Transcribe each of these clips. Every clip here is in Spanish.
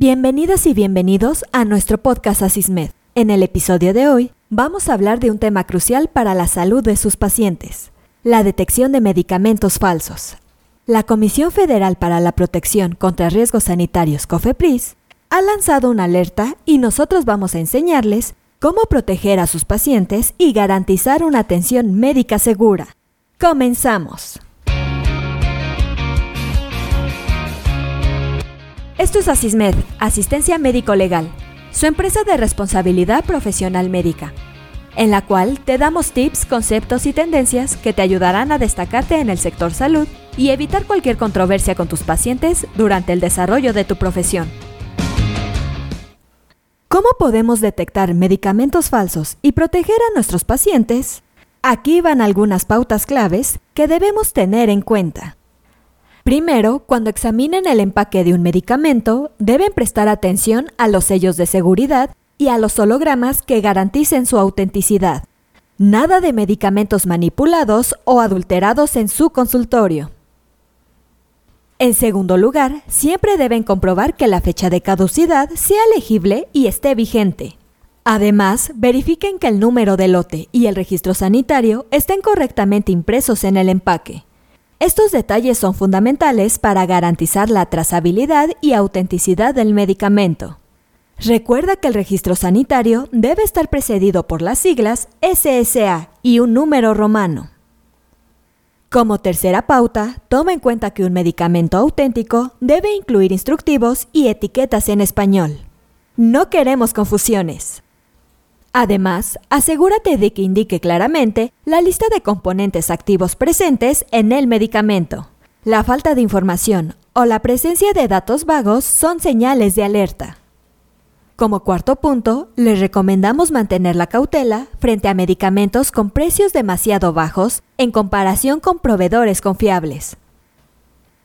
Bienvenidas y bienvenidos a nuestro podcast Asismed. En el episodio de hoy vamos a hablar de un tema crucial para la salud de sus pacientes, la detección de medicamentos falsos. La Comisión Federal para la Protección contra Riesgos Sanitarios, COFEPRIS, ha lanzado una alerta y nosotros vamos a enseñarles cómo proteger a sus pacientes y garantizar una atención médica segura. Comenzamos. Esto es Asismed, Asistencia Médico Legal, su empresa de responsabilidad profesional médica, en la cual te damos tips, conceptos y tendencias que te ayudarán a destacarte en el sector salud y evitar cualquier controversia con tus pacientes durante el desarrollo de tu profesión. ¿Cómo podemos detectar medicamentos falsos y proteger a nuestros pacientes? Aquí van algunas pautas claves que debemos tener en cuenta. Primero, cuando examinen el empaque de un medicamento, deben prestar atención a los sellos de seguridad y a los hologramas que garanticen su autenticidad. Nada de medicamentos manipulados o adulterados en su consultorio. En segundo lugar, siempre deben comprobar que la fecha de caducidad sea legible y esté vigente. Además, verifiquen que el número de lote y el registro sanitario estén correctamente impresos en el empaque. Estos detalles son fundamentales para garantizar la trazabilidad y autenticidad del medicamento. Recuerda que el registro sanitario debe estar precedido por las siglas SSA y un número romano. Como tercera pauta, toma en cuenta que un medicamento auténtico debe incluir instructivos y etiquetas en español. No queremos confusiones. Además, asegúrate de que indique claramente la lista de componentes activos presentes en el medicamento. La falta de información o la presencia de datos vagos son señales de alerta. Como cuarto punto, les recomendamos mantener la cautela frente a medicamentos con precios demasiado bajos en comparación con proveedores confiables.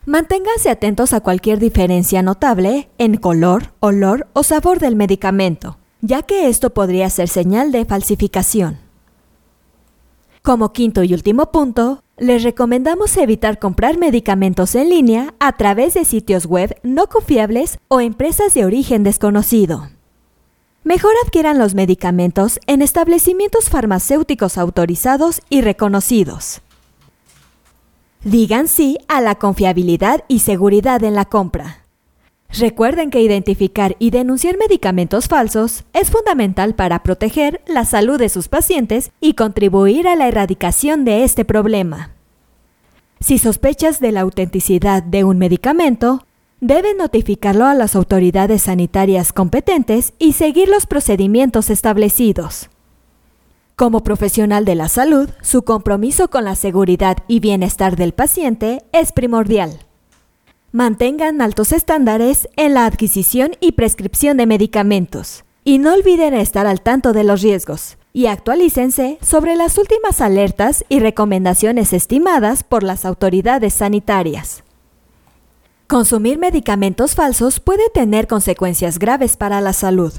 Manténganse atentos a cualquier diferencia notable en color, olor o sabor del medicamento ya que esto podría ser señal de falsificación. Como quinto y último punto, les recomendamos evitar comprar medicamentos en línea a través de sitios web no confiables o empresas de origen desconocido. Mejor adquieran los medicamentos en establecimientos farmacéuticos autorizados y reconocidos. Digan sí a la confiabilidad y seguridad en la compra. Recuerden que identificar y denunciar medicamentos falsos es fundamental para proteger la salud de sus pacientes y contribuir a la erradicación de este problema. Si sospechas de la autenticidad de un medicamento, deben notificarlo a las autoridades sanitarias competentes y seguir los procedimientos establecidos. Como profesional de la salud, su compromiso con la seguridad y bienestar del paciente es primordial. Mantengan altos estándares en la adquisición y prescripción de medicamentos. Y no olviden estar al tanto de los riesgos y actualícense sobre las últimas alertas y recomendaciones estimadas por las autoridades sanitarias. Consumir medicamentos falsos puede tener consecuencias graves para la salud.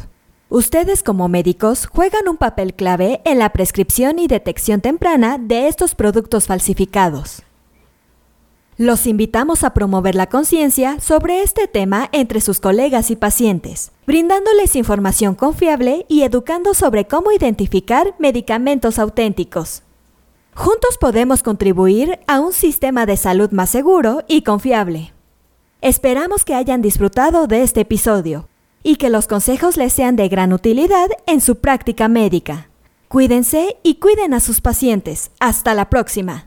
Ustedes como médicos juegan un papel clave en la prescripción y detección temprana de estos productos falsificados. Los invitamos a promover la conciencia sobre este tema entre sus colegas y pacientes, brindándoles información confiable y educando sobre cómo identificar medicamentos auténticos. Juntos podemos contribuir a un sistema de salud más seguro y confiable. Esperamos que hayan disfrutado de este episodio y que los consejos les sean de gran utilidad en su práctica médica. Cuídense y cuiden a sus pacientes. Hasta la próxima.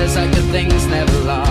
Says that good things never last.